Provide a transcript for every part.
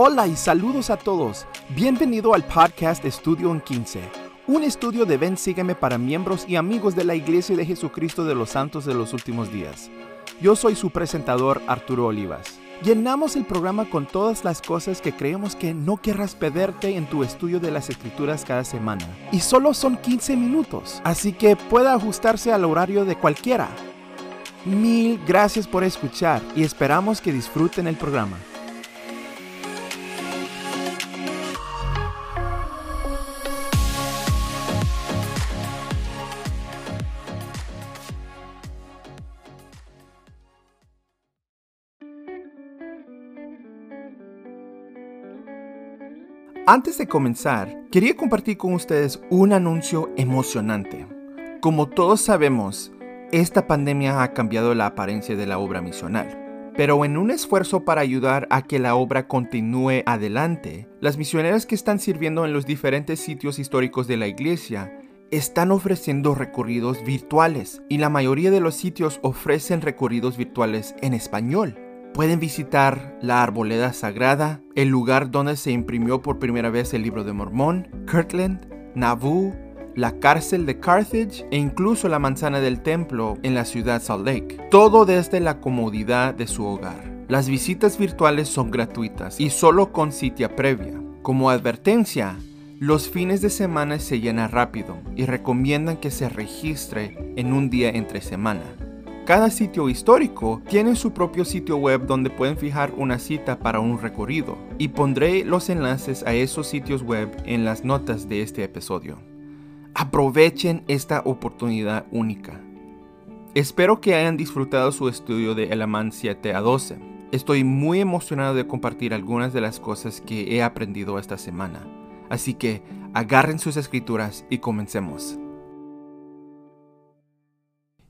Hola y saludos a todos. Bienvenido al podcast Estudio en 15, un estudio de Ven Sígueme para miembros y amigos de la Iglesia de Jesucristo de los Santos de los Últimos Días. Yo soy su presentador Arturo Olivas. Llenamos el programa con todas las cosas que creemos que no querrás perderte en tu estudio de las escrituras cada semana. Y solo son 15 minutos, así que puede ajustarse al horario de cualquiera. Mil gracias por escuchar y esperamos que disfruten el programa. Antes de comenzar, quería compartir con ustedes un anuncio emocionante. Como todos sabemos, esta pandemia ha cambiado la apariencia de la obra misional. Pero en un esfuerzo para ayudar a que la obra continúe adelante, las misioneras que están sirviendo en los diferentes sitios históricos de la iglesia están ofreciendo recorridos virtuales y la mayoría de los sitios ofrecen recorridos virtuales en español. Pueden visitar la arboleda sagrada, el lugar donde se imprimió por primera vez el libro de Mormón, Kirtland, Nauvoo, la cárcel de Carthage e incluso la manzana del templo en la ciudad Salt Lake. Todo desde la comodidad de su hogar. Las visitas virtuales son gratuitas y solo con cita previa. Como advertencia, los fines de semana se llenan rápido y recomiendan que se registre en un día entre semana. Cada sitio histórico tiene su propio sitio web donde pueden fijar una cita para un recorrido y pondré los enlaces a esos sitios web en las notas de este episodio. Aprovechen esta oportunidad única. Espero que hayan disfrutado su estudio de Elamán 7 a 12. Estoy muy emocionado de compartir algunas de las cosas que he aprendido esta semana. Así que agarren sus escrituras y comencemos.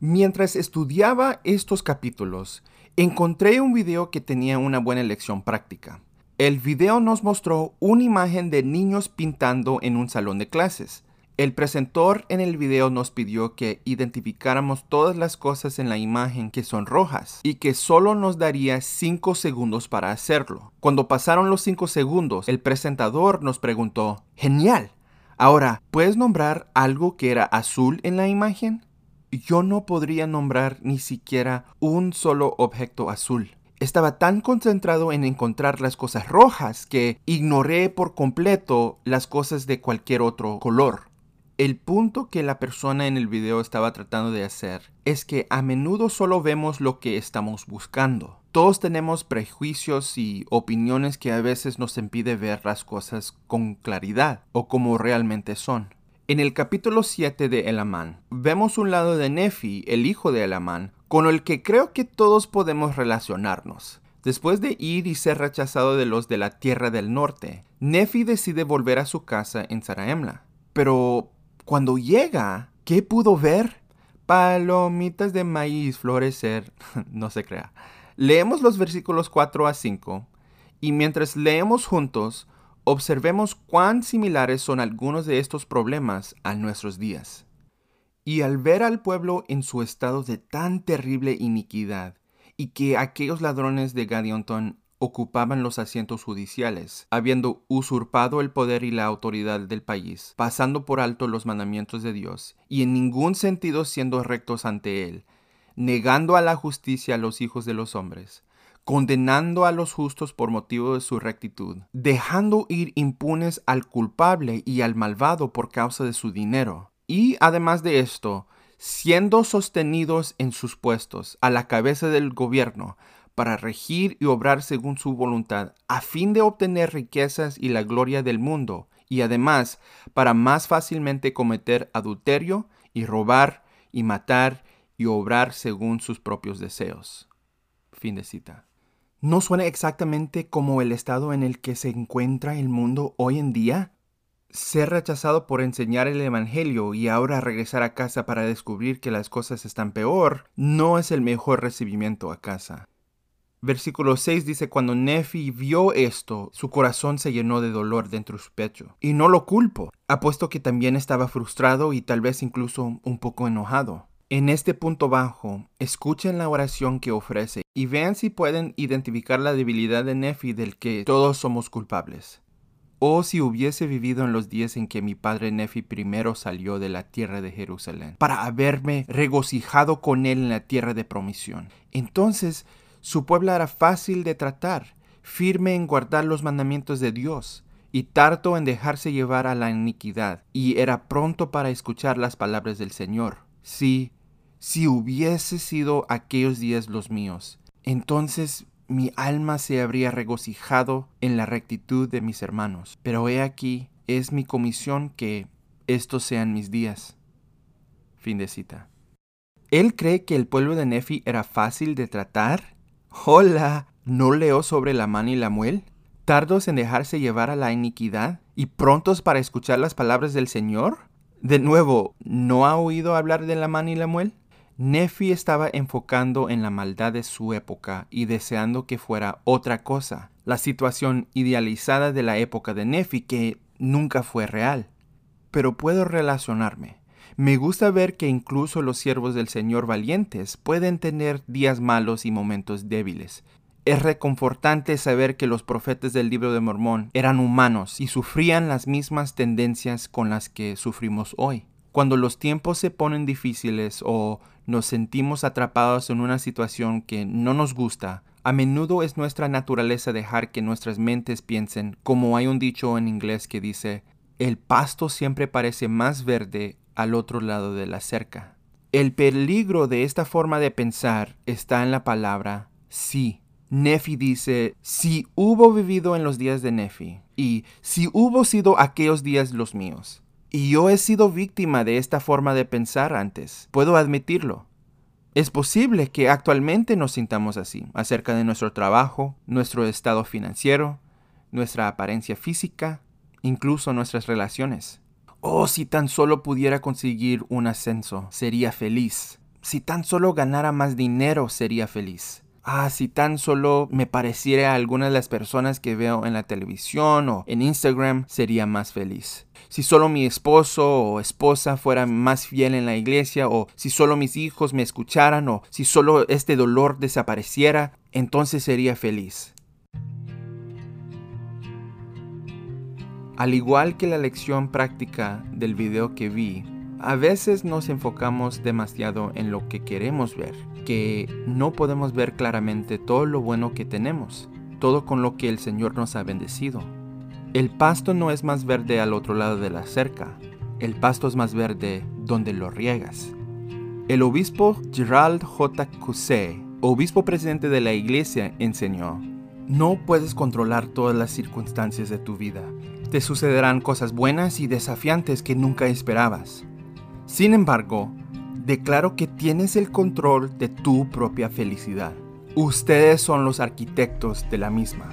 Mientras estudiaba estos capítulos, encontré un video que tenía una buena lección práctica. El video nos mostró una imagen de niños pintando en un salón de clases. El presentor en el video nos pidió que identificáramos todas las cosas en la imagen que son rojas y que solo nos daría 5 segundos para hacerlo. Cuando pasaron los 5 segundos, el presentador nos preguntó, genial, ahora, ¿puedes nombrar algo que era azul en la imagen? Yo no podría nombrar ni siquiera un solo objeto azul. Estaba tan concentrado en encontrar las cosas rojas que ignoré por completo las cosas de cualquier otro color. El punto que la persona en el video estaba tratando de hacer es que a menudo solo vemos lo que estamos buscando. Todos tenemos prejuicios y opiniones que a veces nos impide ver las cosas con claridad o como realmente son. En el capítulo 7 de Elamán, vemos un lado de Nefi, el hijo de Elamán, con el que creo que todos podemos relacionarnos. Después de ir y ser rechazado de los de la tierra del norte, Nefi decide volver a su casa en Zaraemla. Pero cuando llega, ¿qué pudo ver? Palomitas de maíz florecer. no se crea. Leemos los versículos 4 a 5 y mientras leemos juntos, Observemos cuán similares son algunos de estos problemas a nuestros días. Y al ver al pueblo en su estado de tan terrible iniquidad, y que aquellos ladrones de Gadionton ocupaban los asientos judiciales, habiendo usurpado el poder y la autoridad del país, pasando por alto los mandamientos de Dios, y en ningún sentido siendo rectos ante Él, negando a la justicia a los hijos de los hombres, condenando a los justos por motivo de su rectitud, dejando ir impunes al culpable y al malvado por causa de su dinero. Y además de esto, siendo sostenidos en sus puestos a la cabeza del gobierno, para regir y obrar según su voluntad, a fin de obtener riquezas y la gloria del mundo, y además para más fácilmente cometer adulterio y robar y matar y obrar según sus propios deseos. Fin de cita. ¿No suena exactamente como el estado en el que se encuentra el mundo hoy en día? Ser rechazado por enseñar el Evangelio y ahora regresar a casa para descubrir que las cosas están peor no es el mejor recibimiento a casa. Versículo 6 dice, cuando Nefi vio esto, su corazón se llenó de dolor dentro de su pecho. Y no lo culpo, apuesto que también estaba frustrado y tal vez incluso un poco enojado. En este punto bajo, escuchen la oración que ofrece y vean si pueden identificar la debilidad de Nefi del que todos somos culpables. Oh, si hubiese vivido en los días en que mi padre Nefi primero salió de la tierra de Jerusalén, para haberme regocijado con él en la tierra de promisión. Entonces su pueblo era fácil de tratar, firme en guardar los mandamientos de Dios, y tardo en dejarse llevar a la iniquidad, y era pronto para escuchar las palabras del Señor. Sí, si hubiese sido aquellos días los míos, entonces mi alma se habría regocijado en la rectitud de mis hermanos. Pero he aquí, es mi comisión que estos sean mis días. Fin de cita. ¿Él cree que el pueblo de Nefi era fácil de tratar? Hola, ¿no leo sobre la mano y la muel? ¿Tardos en dejarse llevar a la iniquidad y prontos para escuchar las palabras del Señor? De nuevo, ¿no ha oído hablar de la mano y la muel? Nefi estaba enfocando en la maldad de su época y deseando que fuera otra cosa, la situación idealizada de la época de Nefi que nunca fue real. Pero puedo relacionarme. Me gusta ver que incluso los siervos del Señor valientes pueden tener días malos y momentos débiles. Es reconfortante saber que los profetas del libro de Mormón eran humanos y sufrían las mismas tendencias con las que sufrimos hoy. Cuando los tiempos se ponen difíciles o nos sentimos atrapados en una situación que no nos gusta, a menudo es nuestra naturaleza dejar que nuestras mentes piensen, como hay un dicho en inglés que dice, el pasto siempre parece más verde al otro lado de la cerca. El peligro de esta forma de pensar está en la palabra sí. Nefi dice, si hubo vivido en los días de Nefi, y si hubo sido aquellos días los míos. Y yo he sido víctima de esta forma de pensar antes, puedo admitirlo. Es posible que actualmente nos sintamos así, acerca de nuestro trabajo, nuestro estado financiero, nuestra apariencia física, incluso nuestras relaciones. Oh, si tan solo pudiera conseguir un ascenso, sería feliz. Si tan solo ganara más dinero, sería feliz ah, si tan solo me pareciera a alguna de las personas que veo en la televisión o en Instagram, sería más feliz. Si solo mi esposo o esposa fuera más fiel en la iglesia, o si solo mis hijos me escucharan, o si solo este dolor desapareciera, entonces sería feliz. Al igual que la lección práctica del video que vi, a veces nos enfocamos demasiado en lo que queremos ver que no podemos ver claramente todo lo bueno que tenemos, todo con lo que el Señor nos ha bendecido. El pasto no es más verde al otro lado de la cerca, el pasto es más verde donde lo riegas. El obispo Gerald J. Cusé, obispo presidente de la iglesia, enseñó, no puedes controlar todas las circunstancias de tu vida. Te sucederán cosas buenas y desafiantes que nunca esperabas. Sin embargo, declaro que tienes el control de tu propia felicidad. Ustedes son los arquitectos de la misma.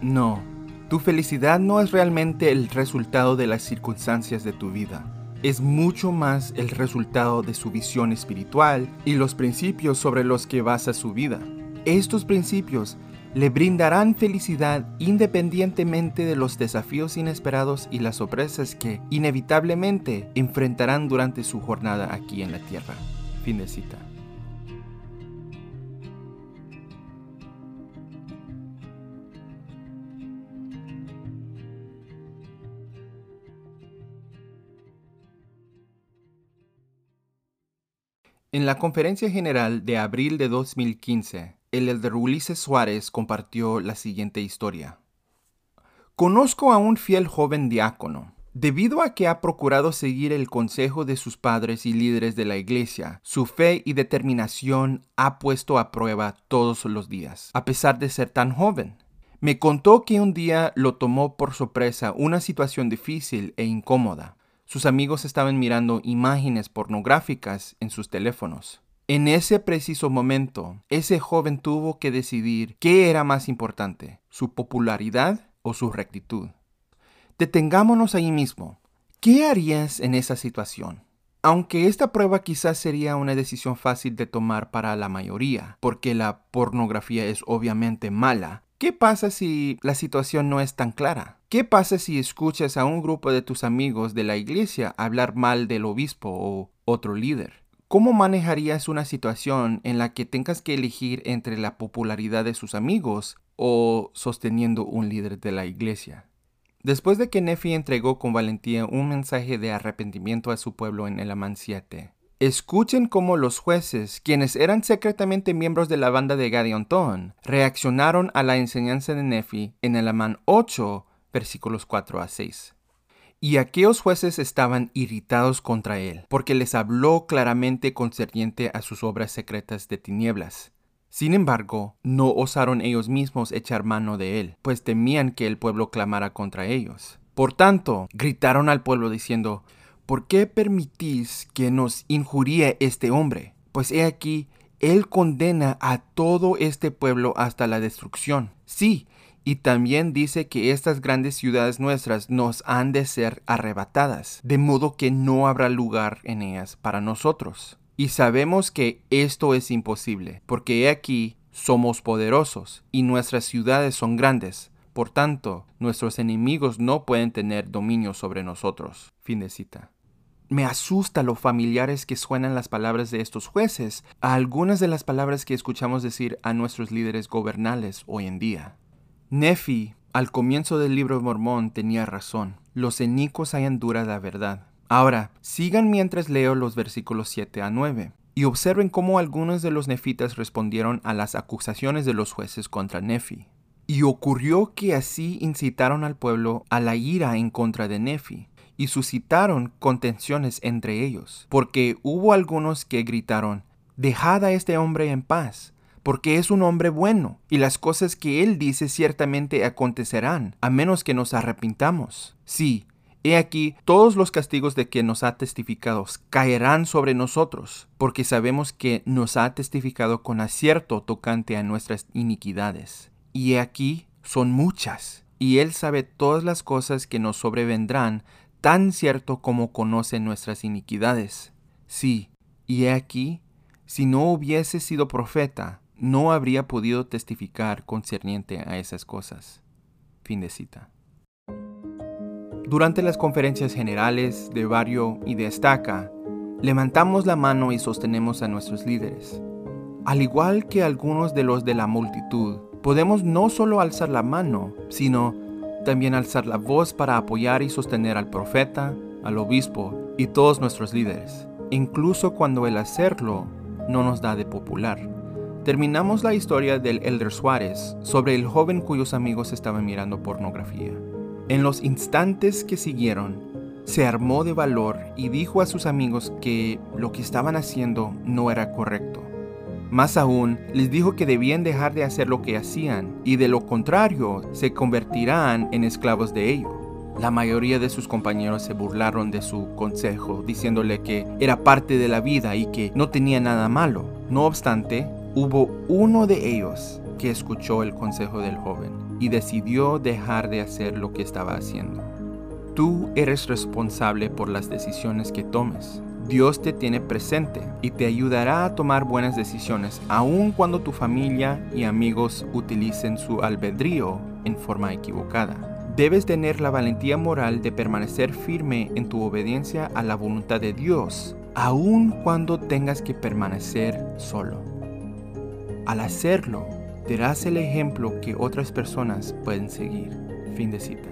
No, tu felicidad no es realmente el resultado de las circunstancias de tu vida. Es mucho más el resultado de su visión espiritual y los principios sobre los que basa su vida. Estos principios le brindarán felicidad independientemente de los desafíos inesperados y las sorpresas que inevitablemente enfrentarán durante su jornada aquí en la tierra. Fin de cita. En la conferencia general de abril de 2015, el elder Ulises Suárez compartió la siguiente historia. Conozco a un fiel joven diácono. Debido a que ha procurado seguir el consejo de sus padres y líderes de la iglesia, su fe y determinación ha puesto a prueba todos los días, a pesar de ser tan joven. Me contó que un día lo tomó por sorpresa una situación difícil e incómoda. Sus amigos estaban mirando imágenes pornográficas en sus teléfonos. En ese preciso momento, ese joven tuvo que decidir qué era más importante, su popularidad o su rectitud. Detengámonos ahí mismo. ¿Qué harías en esa situación? Aunque esta prueba quizás sería una decisión fácil de tomar para la mayoría, porque la pornografía es obviamente mala, ¿qué pasa si la situación no es tan clara? ¿Qué pasa si escuchas a un grupo de tus amigos de la iglesia hablar mal del obispo o otro líder? ¿Cómo manejarías una situación en la que tengas que elegir entre la popularidad de sus amigos o sosteniendo un líder de la iglesia? Después de que Nefi entregó con valentía un mensaje de arrepentimiento a su pueblo en el Amán 7, escuchen cómo los jueces, quienes eran secretamente miembros de la banda de Gadiontón, reaccionaron a la enseñanza de Nefi en el Amán 8, versículos 4 a 6. Y aquellos jueces estaban irritados contra él, porque les habló claramente concerniente a sus obras secretas de tinieblas sin embargo, no osaron ellos mismos echar mano de él, pues temían que el pueblo clamara contra ellos. Por tanto, gritaron al pueblo diciendo, ¿Por qué permitís que nos injurie este hombre? Pues he aquí, él condena a todo este pueblo hasta la destrucción. Sí, y también dice que estas grandes ciudades nuestras nos han de ser arrebatadas, de modo que no habrá lugar en ellas para nosotros. Y sabemos que esto es imposible, porque aquí somos poderosos y nuestras ciudades son grandes. Por tanto, nuestros enemigos no pueden tener dominio sobre nosotros. Fin de cita. Me asusta lo familiares que suenan las palabras de estos jueces a algunas de las palabras que escuchamos decir a nuestros líderes gobernales hoy en día. Nefi, al comienzo del libro de Mormón, tenía razón. Los enicos hayan dura la verdad. Ahora, sigan mientras leo los versículos 7 a 9 y observen cómo algunos de los nefitas respondieron a las acusaciones de los jueces contra Nefi. Y ocurrió que así incitaron al pueblo a la ira en contra de Nefi, y suscitaron contenciones entre ellos, porque hubo algunos que gritaron, Dejad a este hombre en paz, porque es un hombre bueno, y las cosas que él dice ciertamente acontecerán, a menos que nos arrepintamos. Sí, He aquí, todos los castigos de que nos ha testificado caerán sobre nosotros, porque sabemos que nos ha testificado con acierto tocante a nuestras iniquidades. Y he aquí, son muchas, y Él sabe todas las cosas que nos sobrevendrán, tan cierto como conoce nuestras iniquidades. Sí, y he aquí, si no hubiese sido profeta, no habría podido testificar concerniente a esas cosas. Fin de cita. Durante las conferencias generales de barrio y de estaca, levantamos la mano y sostenemos a nuestros líderes. Al igual que algunos de los de la multitud, podemos no solo alzar la mano, sino también alzar la voz para apoyar y sostener al profeta, al obispo y todos nuestros líderes, incluso cuando el hacerlo no nos da de popular. Terminamos la historia del Elder Suárez sobre el joven cuyos amigos estaban mirando pornografía. En los instantes que siguieron, se armó de valor y dijo a sus amigos que lo que estaban haciendo no era correcto. Más aún, les dijo que debían dejar de hacer lo que hacían y de lo contrario se convertirán en esclavos de ello. La mayoría de sus compañeros se burlaron de su consejo, diciéndole que era parte de la vida y que no tenía nada malo. No obstante, hubo uno de ellos que escuchó el consejo del joven y decidió dejar de hacer lo que estaba haciendo. Tú eres responsable por las decisiones que tomes. Dios te tiene presente y te ayudará a tomar buenas decisiones aun cuando tu familia y amigos utilicen su albedrío en forma equivocada. Debes tener la valentía moral de permanecer firme en tu obediencia a la voluntad de Dios, aun cuando tengas que permanecer solo. Al hacerlo, darás el ejemplo que otras personas pueden seguir. Fin de cita.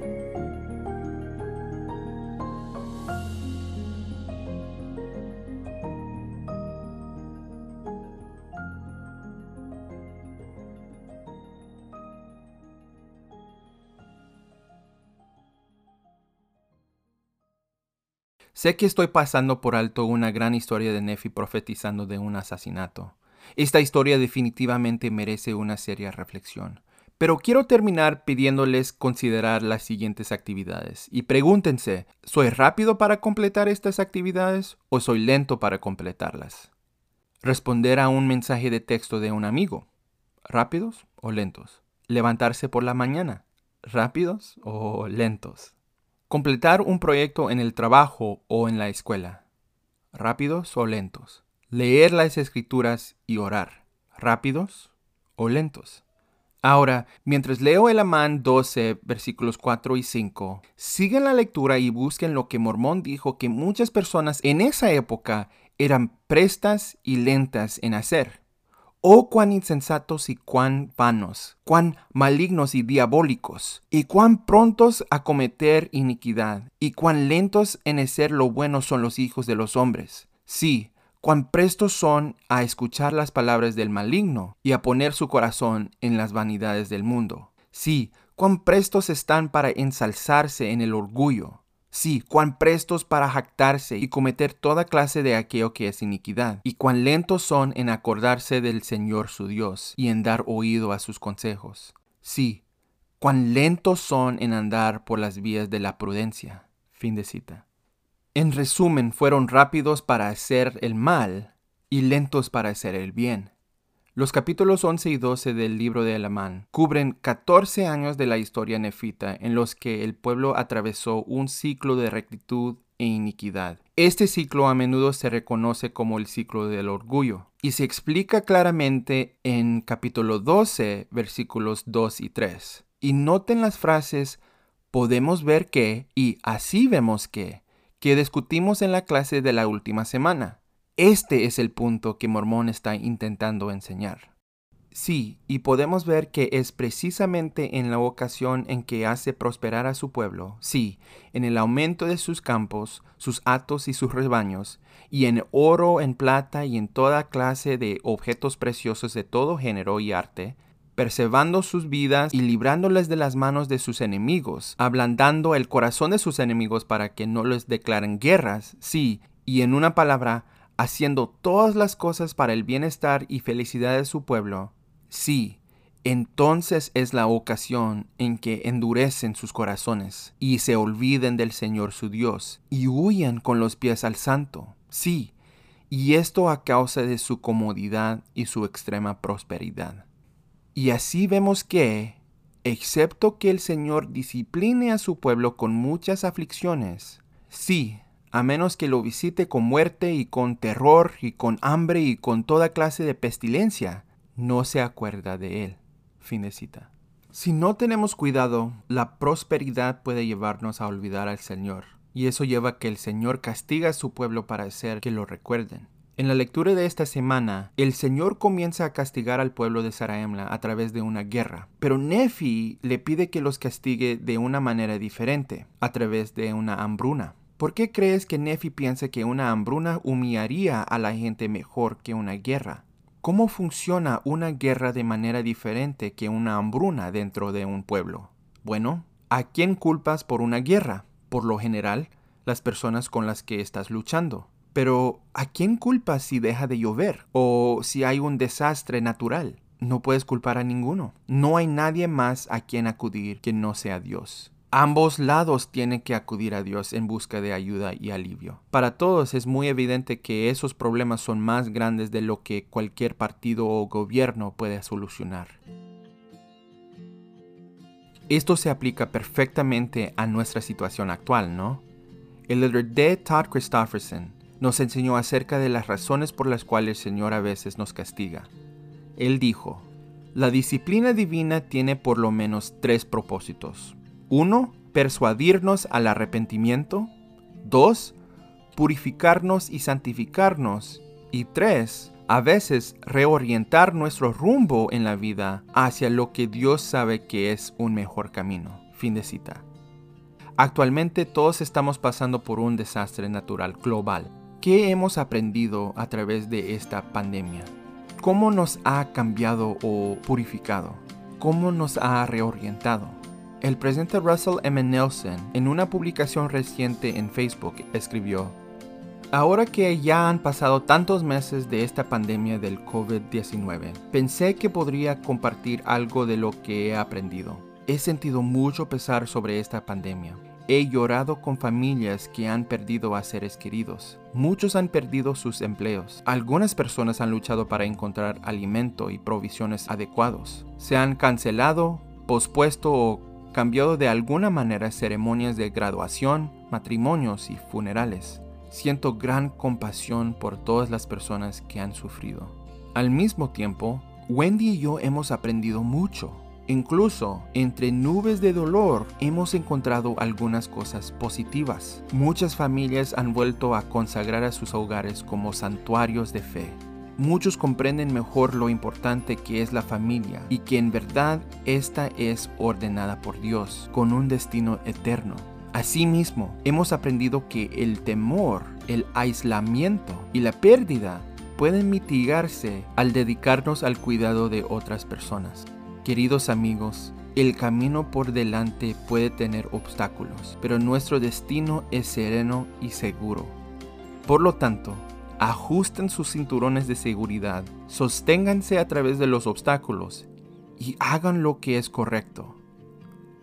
Sé que estoy pasando por alto una gran historia de Nefi profetizando de un asesinato. Esta historia definitivamente merece una seria reflexión. Pero quiero terminar pidiéndoles considerar las siguientes actividades. Y pregúntense, ¿soy rápido para completar estas actividades o soy lento para completarlas? Responder a un mensaje de texto de un amigo. ¿Rápidos o lentos? Levantarse por la mañana. ¿Rápidos o lentos? Completar un proyecto en el trabajo o en la escuela. ¿Rápidos o lentos? Leer las escrituras y orar, rápidos o lentos. Ahora, mientras leo el Amán 12, versículos 4 y 5, sigan la lectura y busquen lo que Mormón dijo que muchas personas en esa época eran prestas y lentas en hacer. Oh, cuán insensatos y cuán vanos, cuán malignos y diabólicos, y cuán prontos a cometer iniquidad, y cuán lentos en hacer lo bueno son los hijos de los hombres. Sí, cuán prestos son a escuchar las palabras del maligno y a poner su corazón en las vanidades del mundo. Sí, cuán prestos están para ensalzarse en el orgullo Sí, cuán prestos para jactarse y cometer toda clase de aquello que es iniquidad, y cuán lentos son en acordarse del Señor su Dios y en dar oído a sus consejos. Sí, cuán lentos son en andar por las vías de la prudencia. Fin de cita. En resumen, fueron rápidos para hacer el mal y lentos para hacer el bien. Los capítulos 11 y 12 del libro de Alamán cubren 14 años de la historia nefita en los que el pueblo atravesó un ciclo de rectitud e iniquidad. Este ciclo a menudo se reconoce como el ciclo del orgullo y se explica claramente en capítulo 12 versículos 2 y 3. Y noten las frases podemos ver que y así vemos que que discutimos en la clase de la última semana. Este es el punto que Mormón está intentando enseñar. Sí, y podemos ver que es precisamente en la ocasión en que hace prosperar a su pueblo, sí, en el aumento de sus campos, sus atos y sus rebaños, y en oro, en plata y en toda clase de objetos preciosos de todo género y arte, preservando sus vidas y librándoles de las manos de sus enemigos, ablandando el corazón de sus enemigos para que no les declaren guerras, sí, y en una palabra, haciendo todas las cosas para el bienestar y felicidad de su pueblo, sí, entonces es la ocasión en que endurecen sus corazones y se olviden del Señor su Dios y huyan con los pies al santo, sí, y esto a causa de su comodidad y su extrema prosperidad. Y así vemos que, excepto que el Señor discipline a su pueblo con muchas aflicciones, sí, a menos que lo visite con muerte y con terror y con hambre y con toda clase de pestilencia, no se acuerda de él. Fin de cita. Si no tenemos cuidado, la prosperidad puede llevarnos a olvidar al Señor, y eso lleva a que el Señor castiga a su pueblo para hacer que lo recuerden. En la lectura de esta semana, el Señor comienza a castigar al pueblo de Saraemla a través de una guerra, pero Nefi le pide que los castigue de una manera diferente, a través de una hambruna. ¿Por qué crees que Nefi piensa que una hambruna humillaría a la gente mejor que una guerra? ¿Cómo funciona una guerra de manera diferente que una hambruna dentro de un pueblo? Bueno, ¿a quién culpas por una guerra? Por lo general, las personas con las que estás luchando. Pero, ¿a quién culpas si deja de llover o si hay un desastre natural? No puedes culpar a ninguno. No hay nadie más a quien acudir que no sea Dios. Ambos lados tienen que acudir a Dios en busca de ayuda y alivio. Para todos es muy evidente que esos problemas son más grandes de lo que cualquier partido o gobierno puede solucionar. Esto se aplica perfectamente a nuestra situación actual, ¿no? El líder de Todd Christofferson nos enseñó acerca de las razones por las cuales el Señor a veces nos castiga. Él dijo, la disciplina divina tiene por lo menos tres propósitos. 1. Persuadirnos al arrepentimiento. 2. Purificarnos y santificarnos. Y 3. A veces reorientar nuestro rumbo en la vida hacia lo que Dios sabe que es un mejor camino. Fin de cita. Actualmente todos estamos pasando por un desastre natural global. ¿Qué hemos aprendido a través de esta pandemia? ¿Cómo nos ha cambiado o purificado? ¿Cómo nos ha reorientado? El presidente Russell M. Nelson, en una publicación reciente en Facebook, escribió, Ahora que ya han pasado tantos meses de esta pandemia del COVID-19, pensé que podría compartir algo de lo que he aprendido. He sentido mucho pesar sobre esta pandemia. He llorado con familias que han perdido a seres queridos. Muchos han perdido sus empleos. Algunas personas han luchado para encontrar alimento y provisiones adecuados. Se han cancelado, pospuesto o cambiado de alguna manera ceremonias de graduación, matrimonios y funerales. Siento gran compasión por todas las personas que han sufrido. Al mismo tiempo, Wendy y yo hemos aprendido mucho. Incluso entre nubes de dolor hemos encontrado algunas cosas positivas. Muchas familias han vuelto a consagrar a sus hogares como santuarios de fe. Muchos comprenden mejor lo importante que es la familia y que en verdad esta es ordenada por Dios con un destino eterno. Asimismo, hemos aprendido que el temor, el aislamiento y la pérdida pueden mitigarse al dedicarnos al cuidado de otras personas. Queridos amigos, el camino por delante puede tener obstáculos, pero nuestro destino es sereno y seguro. Por lo tanto, ajusten sus cinturones de seguridad, sosténganse a través de los obstáculos y hagan lo que es correcto.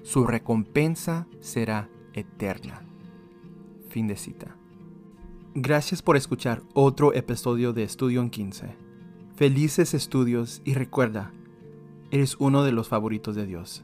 Su recompensa será eterna. Fin de cita. Gracias por escuchar otro episodio de Estudio en 15. Felices estudios y recuerda, eres uno de los favoritos de Dios.